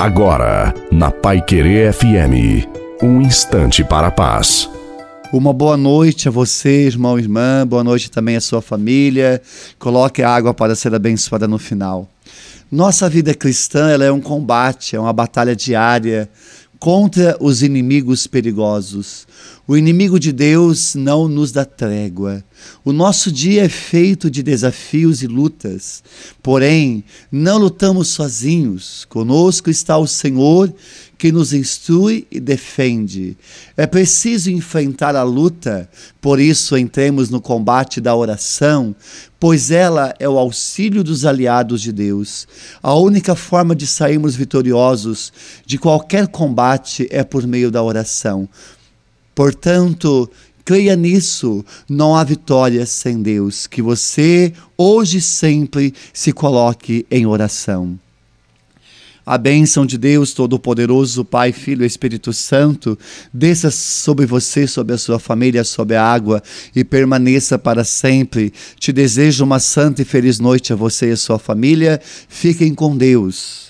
Agora, na Pai Querer FM, um instante para a paz. Uma boa noite a você, irmão e irmã, boa noite também à sua família. Coloque a água para ser abençoada no final. Nossa vida cristã ela é um combate, é uma batalha diária contra os inimigos perigosos. O inimigo de Deus não nos dá trégua. O nosso dia é feito de desafios e lutas. Porém, não lutamos sozinhos. Conosco está o Senhor que nos instrui e defende. É preciso enfrentar a luta, por isso entremos no combate da oração, pois ela é o auxílio dos aliados de Deus. A única forma de sairmos vitoriosos de qualquer combate é por meio da oração. Portanto, creia nisso, não há vitória sem Deus. Que você, hoje e sempre, se coloque em oração. A bênção de Deus Todo-Poderoso, Pai, Filho e Espírito Santo, desça sobre você, sobre a sua família, sobre a água e permaneça para sempre. Te desejo uma santa e feliz noite a você e a sua família. Fiquem com Deus.